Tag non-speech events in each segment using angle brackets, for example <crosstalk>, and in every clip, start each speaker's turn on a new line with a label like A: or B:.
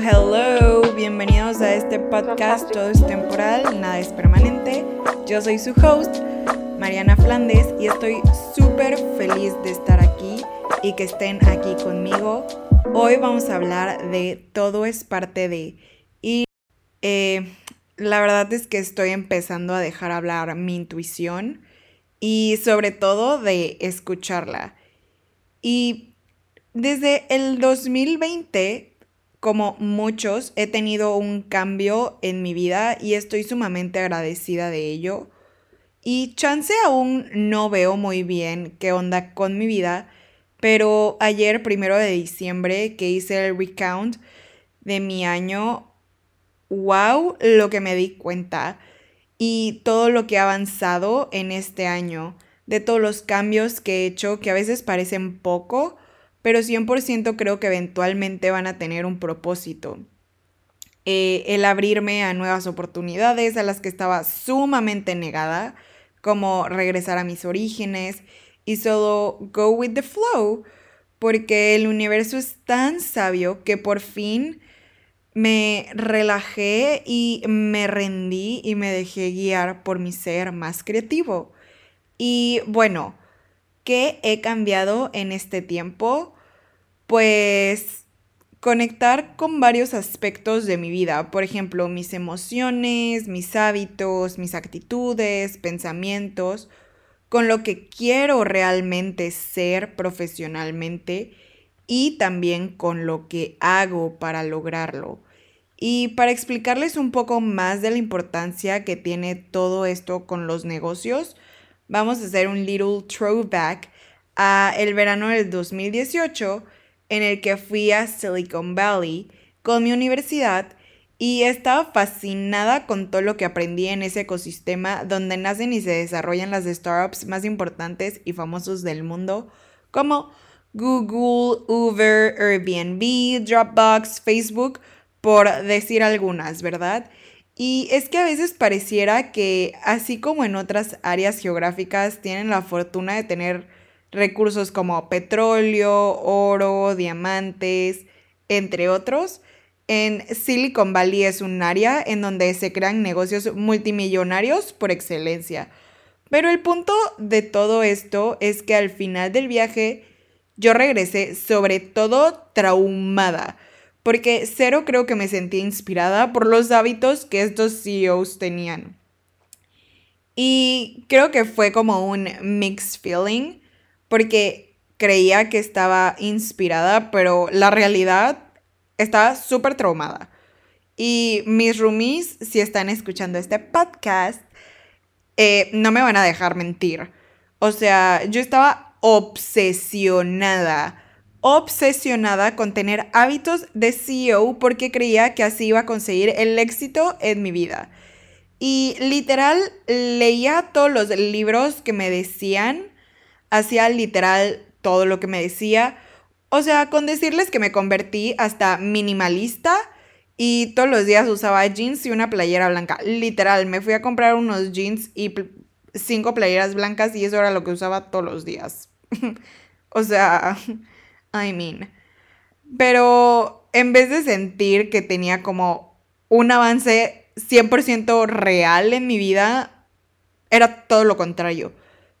A: Hello, bienvenidos a este podcast Todo es temporal, nada es permanente. Yo soy su host, Mariana Flandes, y estoy súper feliz de estar aquí y que estén aquí conmigo. Hoy vamos a hablar de Todo es parte de... Y eh, la verdad es que estoy empezando a dejar hablar mi intuición y sobre todo de escucharla. Y desde el 2020, como muchos, he tenido un cambio en mi vida y estoy sumamente agradecida de ello. Y chance aún no veo muy bien qué onda con mi vida, pero ayer, primero de diciembre, que hice el recount de mi año, wow, lo que me di cuenta y todo lo que he avanzado en este año, de todos los cambios que he hecho que a veces parecen poco, pero 100% creo que eventualmente van a tener un propósito. Eh, el abrirme a nuevas oportunidades a las que estaba sumamente negada, como regresar a mis orígenes y solo go with the flow, porque el universo es tan sabio que por fin me relajé y me rendí y me dejé guiar por mi ser más creativo. Y bueno, ¿qué he cambiado en este tiempo? Pues conectar con varios aspectos de mi vida, por ejemplo, mis emociones, mis hábitos, mis actitudes, pensamientos, con lo que quiero realmente ser profesionalmente y también con lo que hago para lograrlo. Y para explicarles un poco más de la importancia que tiene todo esto con los negocios, vamos a hacer un little throwback a el verano del 2018 en el que fui a Silicon Valley con mi universidad y estaba fascinada con todo lo que aprendí en ese ecosistema donde nacen y se desarrollan las startups más importantes y famosos del mundo como Google, Uber, Airbnb, Dropbox, Facebook, por decir algunas, ¿verdad? Y es que a veces pareciera que, así como en otras áreas geográficas, tienen la fortuna de tener recursos como petróleo, oro, diamantes, entre otros. En Silicon Valley es un área en donde se crean negocios multimillonarios por excelencia. Pero el punto de todo esto es que al final del viaje yo regresé sobre todo traumada porque cero creo que me sentí inspirada por los hábitos que estos CEOs tenían. Y creo que fue como un mixed feeling, porque creía que estaba inspirada, pero la realidad estaba súper traumada. Y mis roomies, si están escuchando este podcast, eh, no me van a dejar mentir. O sea, yo estaba obsesionada obsesionada con tener hábitos de CEO porque creía que así iba a conseguir el éxito en mi vida. Y literal leía todos los libros que me decían, hacía literal todo lo que me decía. O sea, con decirles que me convertí hasta minimalista y todos los días usaba jeans y una playera blanca. Literal, me fui a comprar unos jeans y cinco playeras blancas y eso era lo que usaba todos los días. <laughs> o sea, I mean. Pero en vez de sentir que tenía como un avance 100% real en mi vida, era todo lo contrario.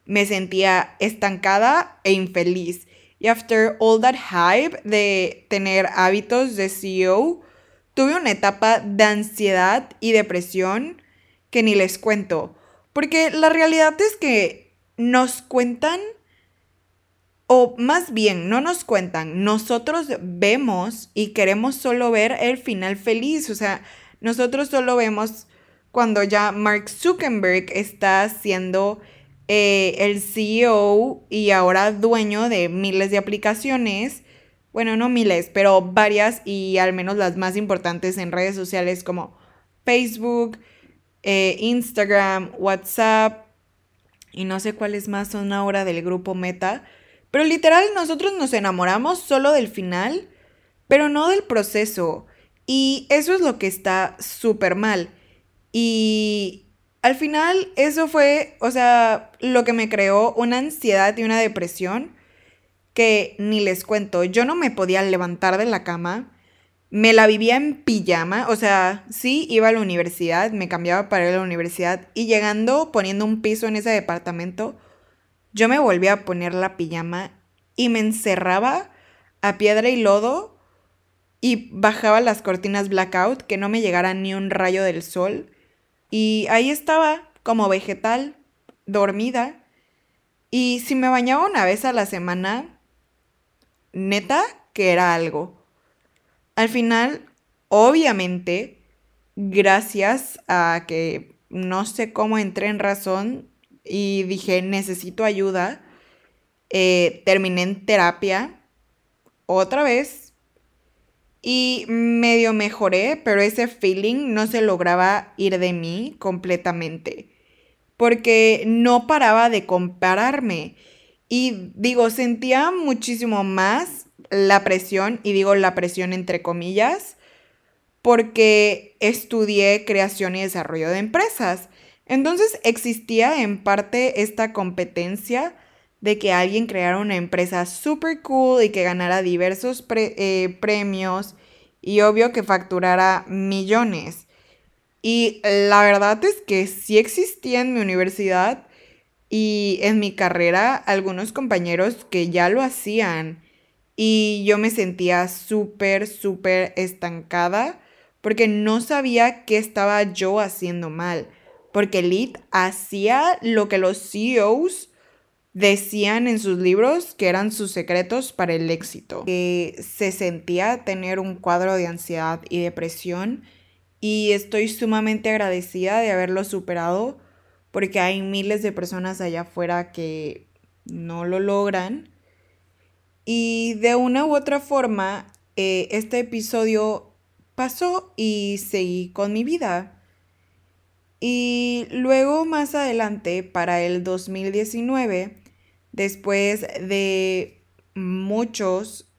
A: Me sentía estancada e infeliz. Y after all that hype de tener hábitos de CEO, tuve una etapa de ansiedad y depresión que ni les cuento. Porque la realidad es que nos cuentan o más bien, no nos cuentan, nosotros vemos y queremos solo ver el final feliz. O sea, nosotros solo vemos cuando ya Mark Zuckerberg está siendo eh, el CEO y ahora dueño de miles de aplicaciones. Bueno, no miles, pero varias y al menos las más importantes en redes sociales como Facebook, eh, Instagram, WhatsApp y no sé cuáles más son ahora del grupo Meta. Pero literal, nosotros nos enamoramos solo del final, pero no del proceso. Y eso es lo que está súper mal. Y al final eso fue, o sea, lo que me creó una ansiedad y una depresión que ni les cuento. Yo no me podía levantar de la cama. me la vivía en pijama, o sea, sí iba a la universidad, me cambiaba para ir a la universidad y llegando poniendo un piso en ese departamento, yo me volvía a poner la pijama y me encerraba a piedra y lodo y bajaba las cortinas blackout que no me llegara ni un rayo del sol y ahí estaba como vegetal, dormida y si me bañaba una vez a la semana, neta que era algo. Al final, obviamente, gracias a que no sé cómo entré en razón y dije, necesito ayuda, eh, terminé en terapia otra vez y medio mejoré, pero ese feeling no se lograba ir de mí completamente, porque no paraba de compararme. Y digo, sentía muchísimo más la presión, y digo la presión entre comillas, porque estudié creación y desarrollo de empresas. Entonces existía en parte esta competencia de que alguien creara una empresa super cool y que ganara diversos eh, premios y obvio que facturara millones. Y la verdad es que sí existía en mi universidad y en mi carrera algunos compañeros que ya lo hacían y yo me sentía súper, súper estancada porque no sabía qué estaba yo haciendo mal. Porque Lead hacía lo que los CEOs decían en sus libros que eran sus secretos para el éxito. Que se sentía tener un cuadro de ansiedad y depresión y estoy sumamente agradecida de haberlo superado porque hay miles de personas allá afuera que no lo logran y de una u otra forma, eh, este episodio pasó y seguí con mi vida. Y luego más adelante, para el 2019, después de muchos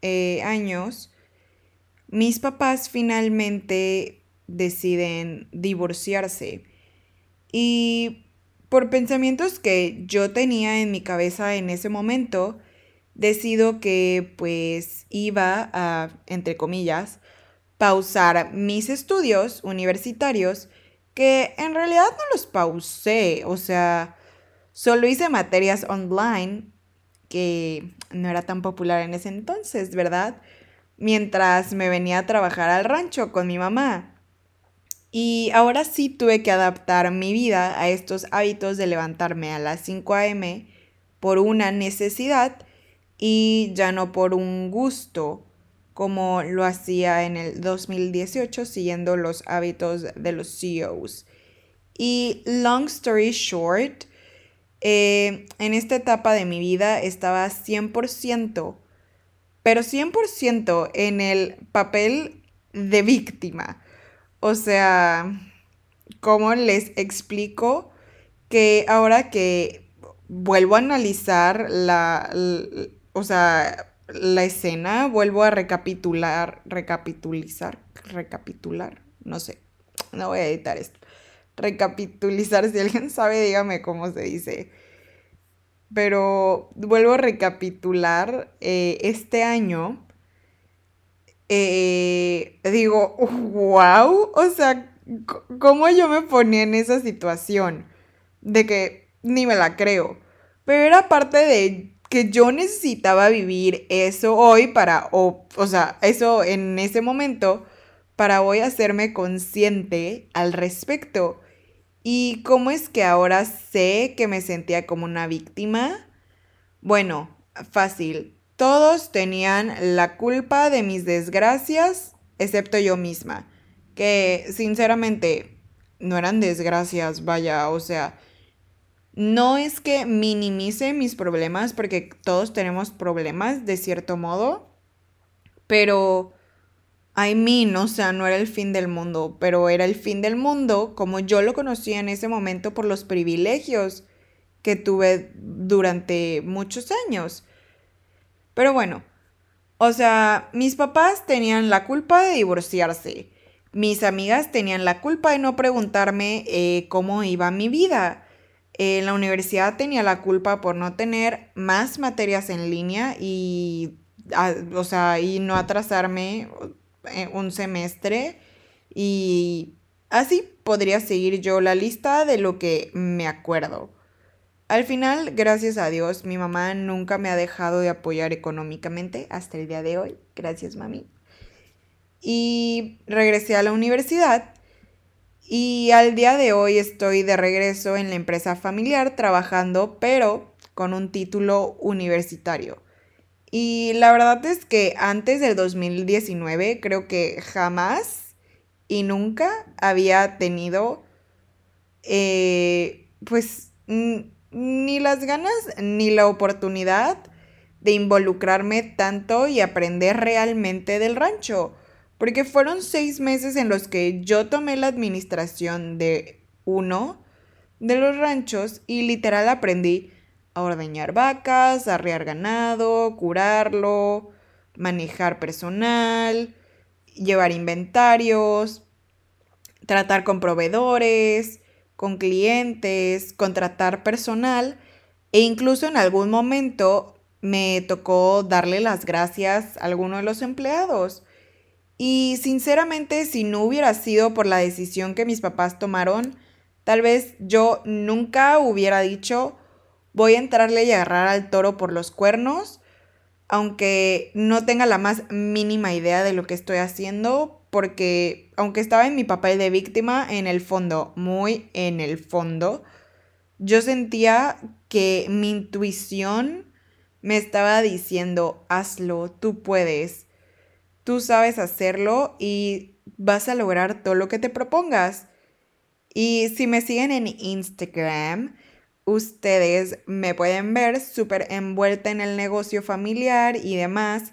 A: eh, años, mis papás finalmente deciden divorciarse. Y por pensamientos que yo tenía en mi cabeza en ese momento, decido que pues iba a, entre comillas, pausar mis estudios universitarios, que en realidad no los pausé, o sea, solo hice materias online, que no era tan popular en ese entonces, ¿verdad? Mientras me venía a trabajar al rancho con mi mamá. Y ahora sí tuve que adaptar mi vida a estos hábitos de levantarme a las 5 a.m. por una necesidad y ya no por un gusto como lo hacía en el 2018 siguiendo los hábitos de los CEOs. Y long story short, eh, en esta etapa de mi vida estaba 100%, pero 100% en el papel de víctima. O sea, ¿cómo les explico que ahora que vuelvo a analizar la, o sea, la escena, vuelvo a recapitular, recapitulizar, recapitular, no sé, no voy a editar esto. Recapitulizar, si alguien sabe, dígame cómo se dice. Pero vuelvo a recapitular eh, este año. Eh, digo, wow, o sea, ¿cómo yo me ponía en esa situación? De que ni me la creo. Pero era parte de que yo necesitaba vivir eso hoy para, o, o sea, eso en ese momento para hoy hacerme consciente al respecto. ¿Y cómo es que ahora sé que me sentía como una víctima? Bueno, fácil. Todos tenían la culpa de mis desgracias, excepto yo misma. Que sinceramente no eran desgracias, vaya, o sea, no es que minimice mis problemas, porque todos tenemos problemas de cierto modo, pero I mean, o sea, no era el fin del mundo, pero era el fin del mundo como yo lo conocía en ese momento por los privilegios que tuve durante muchos años. Pero bueno, o sea, mis papás tenían la culpa de divorciarse. Mis amigas tenían la culpa de no preguntarme eh, cómo iba mi vida. En la universidad tenía la culpa por no tener más materias en línea y, o sea, y no atrasarme eh, un semestre y así podría seguir yo la lista de lo que me acuerdo. Al final, gracias a Dios, mi mamá nunca me ha dejado de apoyar económicamente hasta el día de hoy. Gracias, mami. Y regresé a la universidad y al día de hoy estoy de regreso en la empresa familiar trabajando, pero con un título universitario. Y la verdad es que antes del 2019 creo que jamás y nunca había tenido eh, pues ni las ganas ni la oportunidad de involucrarme tanto y aprender realmente del rancho. Porque fueron seis meses en los que yo tomé la administración de uno de los ranchos y literal aprendí a ordeñar vacas, arriar ganado, curarlo, manejar personal, llevar inventarios, tratar con proveedores, con clientes, contratar personal e incluso en algún momento me tocó darle las gracias a alguno de los empleados. Y sinceramente, si no hubiera sido por la decisión que mis papás tomaron, tal vez yo nunca hubiera dicho voy a entrarle y agarrar al toro por los cuernos, aunque no tenga la más mínima idea de lo que estoy haciendo, porque aunque estaba en mi papel de víctima, en el fondo, muy en el fondo, yo sentía que mi intuición me estaba diciendo, hazlo, tú puedes, tú sabes hacerlo y vas a lograr todo lo que te propongas. Y si me siguen en Instagram, ustedes me pueden ver súper envuelta en el negocio familiar y demás,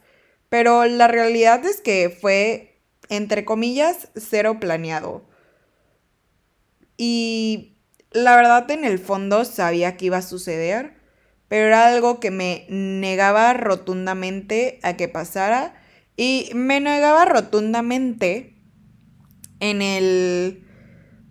A: pero la realidad es que fue entre comillas, cero planeado. Y la verdad en el fondo sabía que iba a suceder, pero era algo que me negaba rotundamente a que pasara y me negaba rotundamente en el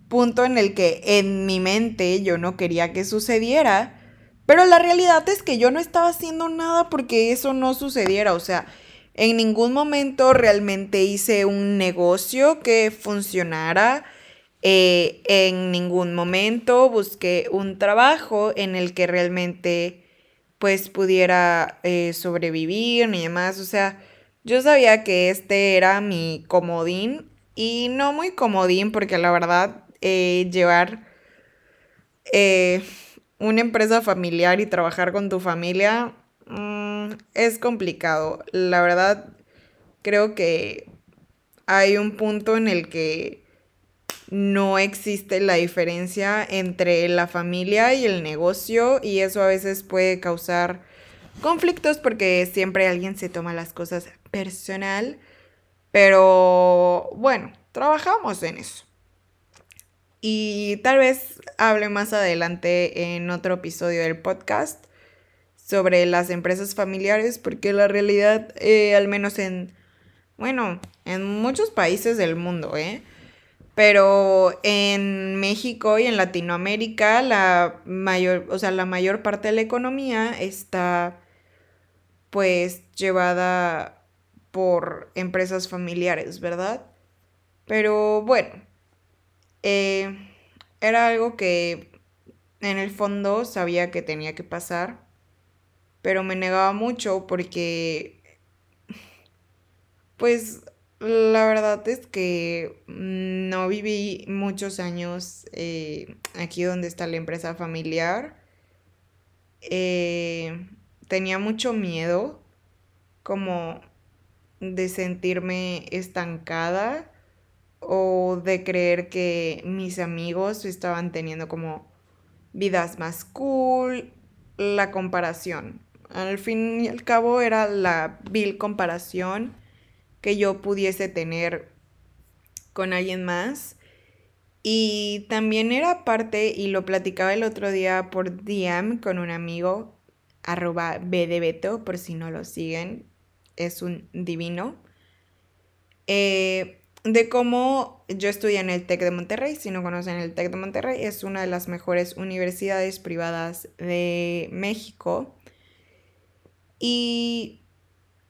A: punto en el que en mi mente yo no quería que sucediera, pero la realidad es que yo no estaba haciendo nada porque eso no sucediera, o sea, en ningún momento realmente hice un negocio que funcionara. Eh, en ningún momento busqué un trabajo en el que realmente pues pudiera eh, sobrevivir ni demás. O sea, yo sabía que este era mi comodín y no muy comodín porque la verdad eh, llevar una empresa familiar y trabajar con tu familia Mm, es complicado. La verdad, creo que hay un punto en el que no existe la diferencia entre la familia y el negocio y eso a veces puede causar conflictos porque siempre alguien se toma las cosas personal. Pero bueno, trabajamos en eso. Y tal vez hable más adelante en otro episodio del podcast sobre las empresas familiares, porque la realidad, eh, al menos en, bueno, en muchos países del mundo, ¿eh? Pero en México y en Latinoamérica, la mayor, o sea, la mayor parte de la economía está pues llevada por empresas familiares, ¿verdad? Pero bueno, eh, era algo que en el fondo sabía que tenía que pasar pero me negaba mucho porque, pues, la verdad es que no viví muchos años eh, aquí donde está la empresa familiar. Eh, tenía mucho miedo como de sentirme estancada o de creer que mis amigos estaban teniendo como vidas más cool, la comparación. Al fin y al cabo era la vil comparación que yo pudiese tener con alguien más. Y también era parte, y lo platicaba el otro día por DM con un amigo, arroba bdebeto, por si no lo siguen, es un divino, eh, de cómo yo estudié en el TEC de Monterrey. Si no conocen el TEC de Monterrey, es una de las mejores universidades privadas de México. Y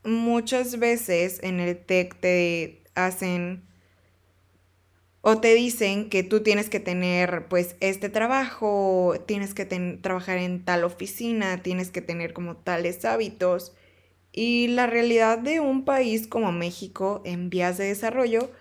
A: muchas veces en el TEC te hacen o te dicen que tú tienes que tener pues este trabajo, tienes que trabajar en tal oficina, tienes que tener como tales hábitos. Y la realidad de un país como México en vías de desarrollo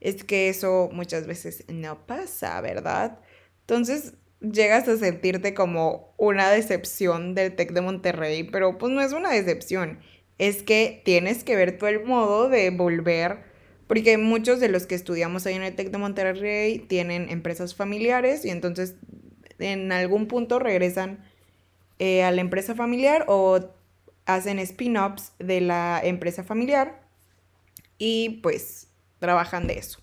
A: es que eso muchas veces no pasa, ¿verdad? Entonces llegas a sentirte como una decepción del TEC de Monterrey, pero pues no es una decepción, es que tienes que ver tú el modo de volver porque muchos de los que estudiamos ahí en el TEC de Monterrey tienen empresas familiares y entonces en algún punto regresan eh, a la empresa familiar o hacen spin-offs de la empresa familiar y pues trabajan de eso.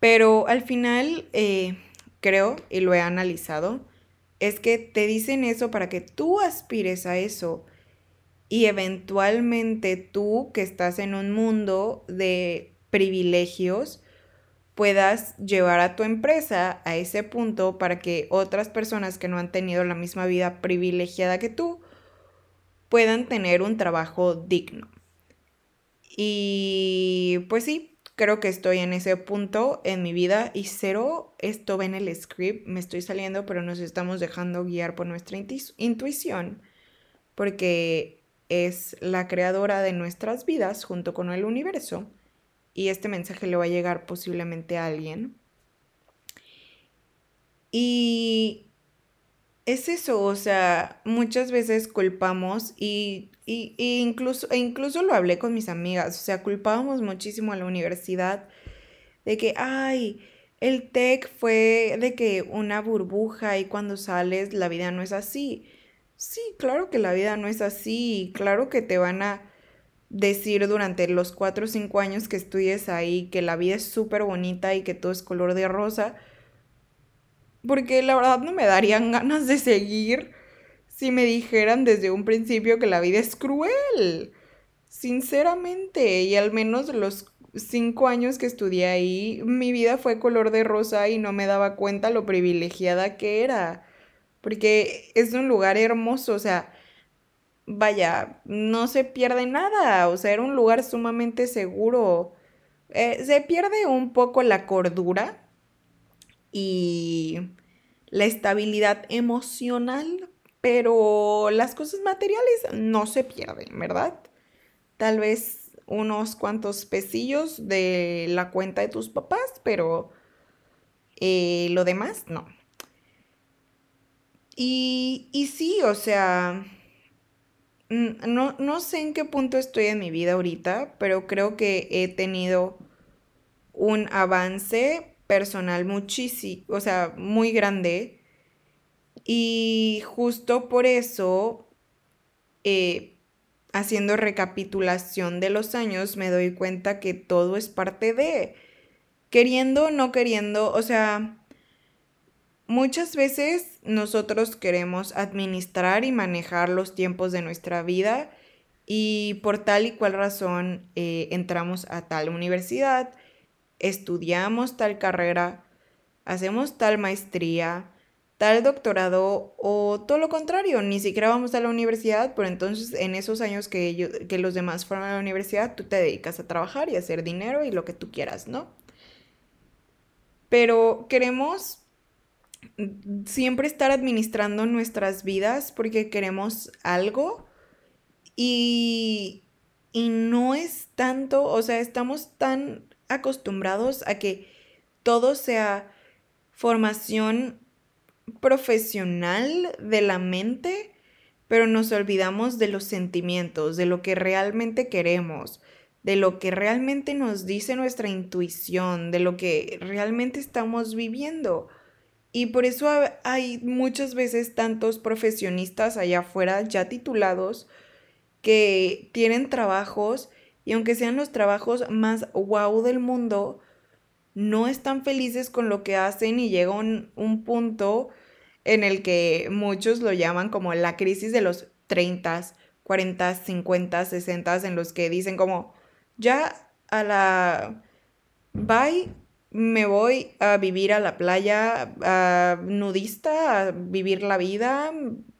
A: Pero al final, eh, creo, y lo he analizado, es que te dicen eso para que tú aspires a eso y eventualmente tú que estás en un mundo de privilegios puedas llevar a tu empresa a ese punto para que otras personas que no han tenido la misma vida privilegiada que tú puedan tener un trabajo digno. Y pues sí, creo que estoy en ese punto en mi vida y cero esto ven en el script, me estoy saliendo, pero nos estamos dejando guiar por nuestra intuición porque es la creadora de nuestras vidas junto con el universo y este mensaje le va a llegar posiblemente a alguien. Y es eso, o sea, muchas veces culpamos y, incluso, e incluso lo hablé con mis amigas, o sea, culpábamos muchísimo a la universidad de que, ay, el TEC fue de que una burbuja y cuando sales la vida no es así. Sí, claro que la vida no es así, claro que te van a decir durante los cuatro o cinco años que estudies ahí que la vida es súper bonita y que todo es color de rosa, porque la verdad no me darían ganas de seguir si me dijeran desde un principio que la vida es cruel. Sinceramente, y al menos los cinco años que estudié ahí, mi vida fue color de rosa y no me daba cuenta lo privilegiada que era porque es un lugar hermoso, o sea, vaya, no se pierde nada, o sea, era un lugar sumamente seguro. Eh, se pierde un poco la cordura y la estabilidad emocional, pero las cosas materiales no se pierden, ¿verdad? Tal vez unos cuantos pesillos de la cuenta de tus papás, pero eh, lo demás no. Y, y sí, o sea, no, no sé en qué punto estoy en mi vida ahorita, pero creo que he tenido un avance personal muchísimo, o sea, muy grande. Y justo por eso, eh, haciendo recapitulación de los años, me doy cuenta que todo es parte de, queriendo o no queriendo, o sea, Muchas veces nosotros queremos administrar y manejar los tiempos de nuestra vida y por tal y cual razón eh, entramos a tal universidad, estudiamos tal carrera, hacemos tal maestría, tal doctorado o todo lo contrario, ni siquiera vamos a la universidad, pero entonces en esos años que, que los demás fueron a la universidad, tú te dedicas a trabajar y a hacer dinero y lo que tú quieras, ¿no? Pero queremos siempre estar administrando nuestras vidas porque queremos algo y, y no es tanto, o sea, estamos tan acostumbrados a que todo sea formación profesional de la mente, pero nos olvidamos de los sentimientos, de lo que realmente queremos, de lo que realmente nos dice nuestra intuición, de lo que realmente estamos viviendo. Y por eso hay muchas veces tantos profesionistas allá afuera ya titulados que tienen trabajos y aunque sean los trabajos más wow del mundo, no están felices con lo que hacen y llega un, un punto en el que muchos lo llaman como la crisis de los 30, 40, 50, 60, en los que dicen como, ya a la... Bye, me voy a vivir a la playa a nudista, a vivir la vida,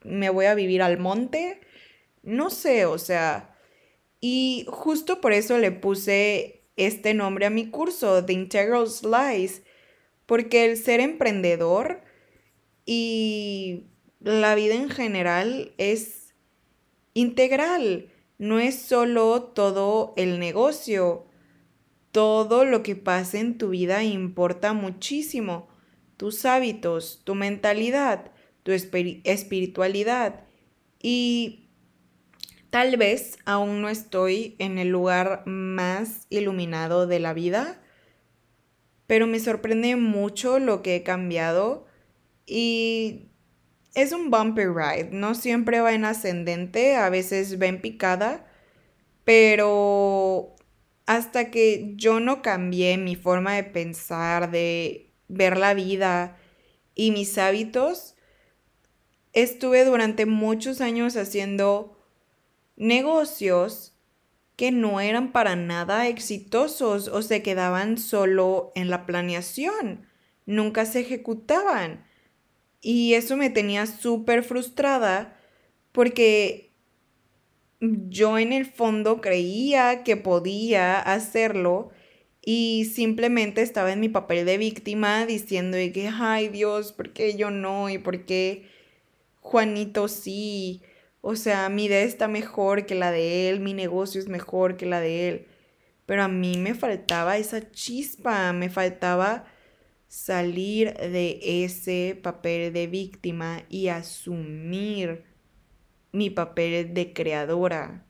A: me voy a vivir al monte, no sé, o sea, y justo por eso le puse este nombre a mi curso, The Integral Slice, porque el ser emprendedor y la vida en general es integral, no es solo todo el negocio, todo lo que pasa en tu vida importa muchísimo, tus hábitos, tu mentalidad, tu espiritualidad. Y tal vez aún no estoy en el lugar más iluminado de la vida, pero me sorprende mucho lo que he cambiado y es un bumpy ride, no siempre va en ascendente, a veces va en picada, pero hasta que yo no cambié mi forma de pensar, de ver la vida y mis hábitos, estuve durante muchos años haciendo negocios que no eran para nada exitosos o se quedaban solo en la planeación, nunca se ejecutaban. Y eso me tenía súper frustrada porque yo en el fondo creía que podía hacerlo y simplemente estaba en mi papel de víctima diciendo que, ay Dios, ¿por qué yo no? ¿Y por qué Juanito sí? O sea, mi idea está mejor que la de él, mi negocio es mejor que la de él. Pero a mí me faltaba esa chispa, me faltaba salir de ese papel de víctima y asumir mi papel de creadora,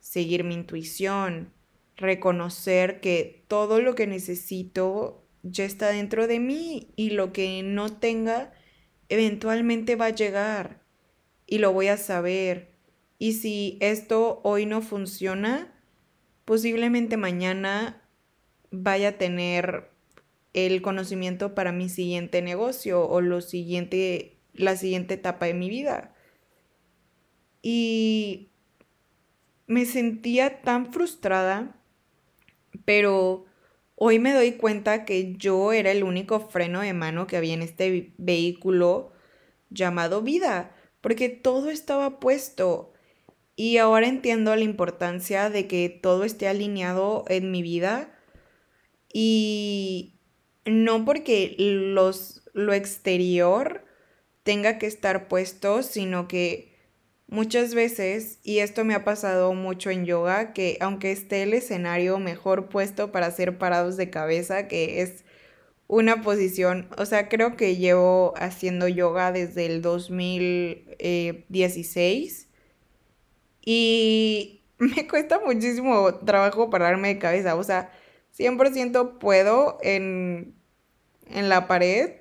A: seguir mi intuición, reconocer que todo lo que necesito ya está dentro de mí y lo que no tenga eventualmente va a llegar y lo voy a saber. Y si esto hoy no funciona, posiblemente mañana vaya a tener el conocimiento para mi siguiente negocio o lo siguiente, la siguiente etapa de mi vida. Y me sentía tan frustrada, pero hoy me doy cuenta que yo era el único freno de mano que había en este vehículo llamado vida, porque todo estaba puesto. Y ahora entiendo la importancia de que todo esté alineado en mi vida y no porque los, lo exterior tenga que estar puesto, sino que muchas veces, y esto me ha pasado mucho en yoga, que aunque esté el escenario mejor puesto para hacer parados de cabeza, que es una posición, o sea, creo que llevo haciendo yoga desde el 2016 y <laughs> me cuesta muchísimo trabajo pararme de cabeza, o sea, 100% puedo en, en la pared,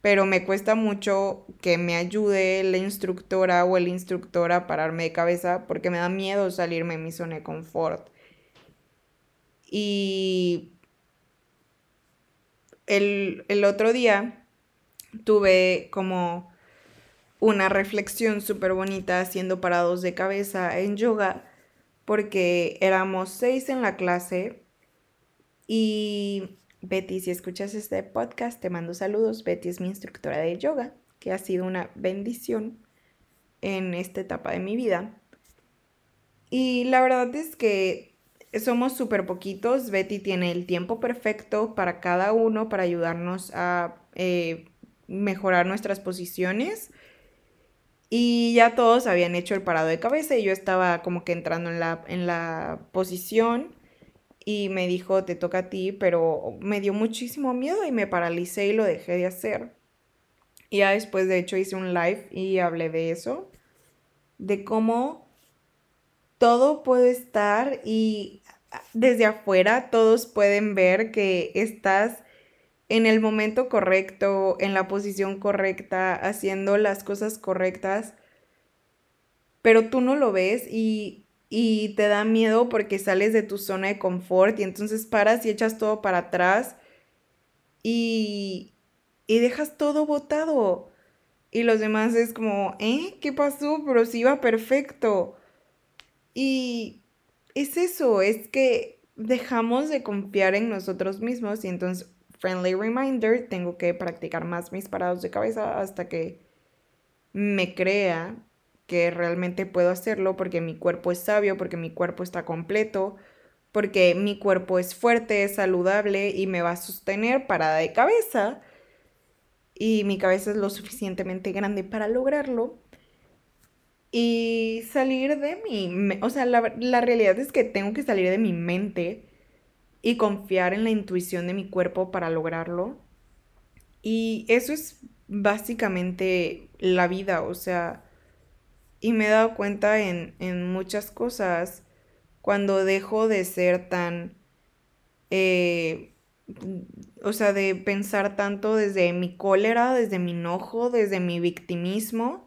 A: pero me cuesta mucho que me ayude la instructora o el instructor a pararme de cabeza porque me da miedo salirme de mi zona de confort. Y el, el otro día tuve como una reflexión súper bonita haciendo parados de cabeza en yoga porque éramos seis en la clase y Betty, si escuchas este podcast, te mando saludos. Betty es mi instructora de yoga, que ha sido una bendición en esta etapa de mi vida. Y la verdad es que somos súper poquitos. Betty tiene el tiempo perfecto para cada uno para ayudarnos a eh, mejorar nuestras posiciones. Y ya todos habían hecho el parado de cabeza y yo estaba como que entrando en la, en la posición y me dijo, te toca a ti, pero me dio muchísimo miedo y me paralicé y lo dejé de hacer. Y ya después, de hecho, hice un live y hablé de eso, de cómo todo puede estar y desde afuera todos pueden ver que estás en el momento correcto, en la posición correcta, haciendo las cosas correctas, pero tú no lo ves y y te da miedo porque sales de tu zona de confort y entonces paras y echas todo para atrás y, y dejas todo botado. Y los demás es como, ¿eh? ¿Qué pasó? Pero sí iba perfecto. Y es eso, es que dejamos de confiar en nosotros mismos y entonces, friendly reminder, tengo que practicar más mis parados de cabeza hasta que me crea que realmente puedo hacerlo porque mi cuerpo es sabio, porque mi cuerpo está completo, porque mi cuerpo es fuerte, es saludable y me va a sostener parada de cabeza. Y mi cabeza es lo suficientemente grande para lograrlo. Y salir de mi... O sea, la, la realidad es que tengo que salir de mi mente y confiar en la intuición de mi cuerpo para lograrlo. Y eso es básicamente la vida, o sea, y me he dado cuenta en, en muchas cosas cuando dejo de ser tan, eh, o sea, de pensar tanto desde mi cólera, desde mi enojo, desde mi victimismo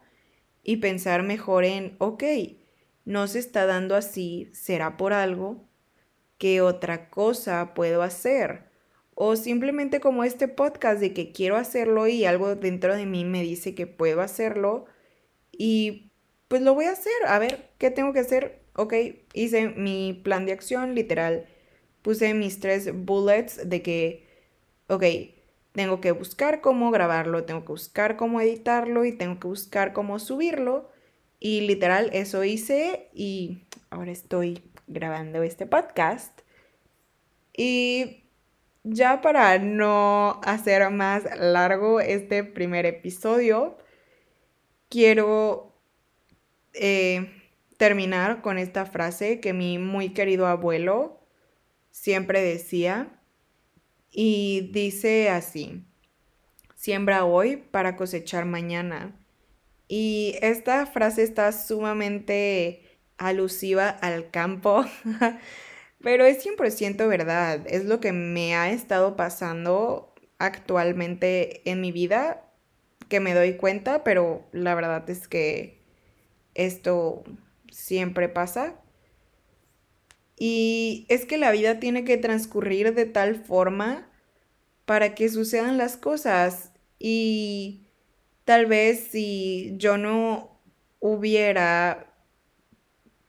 A: y pensar mejor en, ok, no se está dando así, será por algo, ¿qué otra cosa puedo hacer? O simplemente como este podcast de que quiero hacerlo y algo dentro de mí me dice que puedo hacerlo y pues lo voy a hacer. A ver, ¿qué tengo que hacer? ok, hice mi plan de acción literal. Puse mis tres bullets de que, ok, tengo que buscar cómo grabarlo, tengo que buscar cómo editarlo y tengo que buscar cómo subirlo. Y literal, eso hice y ahora estoy grabando este podcast. Y ya para no hacer más largo este primer episodio, quiero eh, terminar con esta frase que mi muy querido abuelo siempre decía y dice así, siembra hoy para cosechar mañana. Y esta frase está sumamente alusiva al campo, <laughs> pero es 100% verdad, es lo que me ha estado pasando actualmente en mi vida, que me doy cuenta, pero la verdad es que esto siempre pasa. Y es que la vida tiene que transcurrir de tal forma para que sucedan las cosas. Y tal vez si yo no hubiera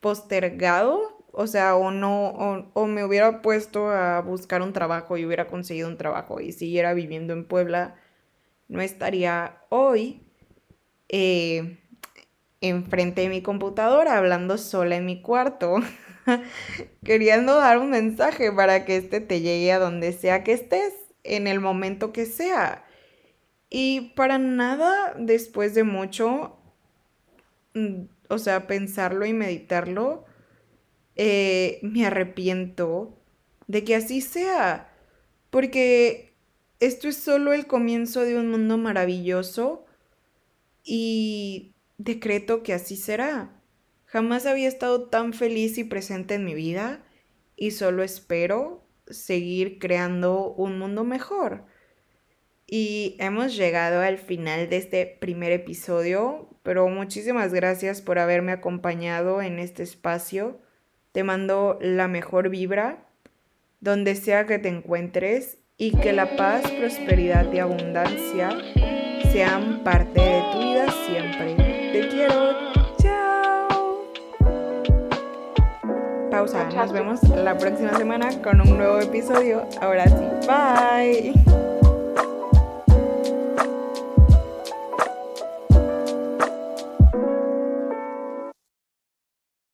A: postergado, o sea, o no, o, me hubiera puesto a buscar un trabajo y hubiera conseguido un trabajo y siguiera viviendo en Puebla, no estaría hoy eh, enfrente de mi computadora, hablando sola en mi cuarto, <laughs> <laughs> queriendo dar un mensaje para que este te llegue a donde sea que estés, en el momento que sea. Y para nada, después de mucho, mm, o sea, pensarlo y meditarlo, eh, me arrepiento de que así sea, porque esto es solo el comienzo de un mundo maravilloso y decreto que así será. Jamás había estado tan feliz y presente en mi vida y solo espero seguir creando un mundo mejor. Y hemos llegado al final de este primer episodio, pero muchísimas gracias por haberme acompañado en este espacio. Te mando la mejor vibra, donde sea que te encuentres, y que la paz, prosperidad y abundancia sean parte de tu vida siempre. Te quiero. Nos vemos la próxima semana con un nuevo episodio. Ahora sí. Bye.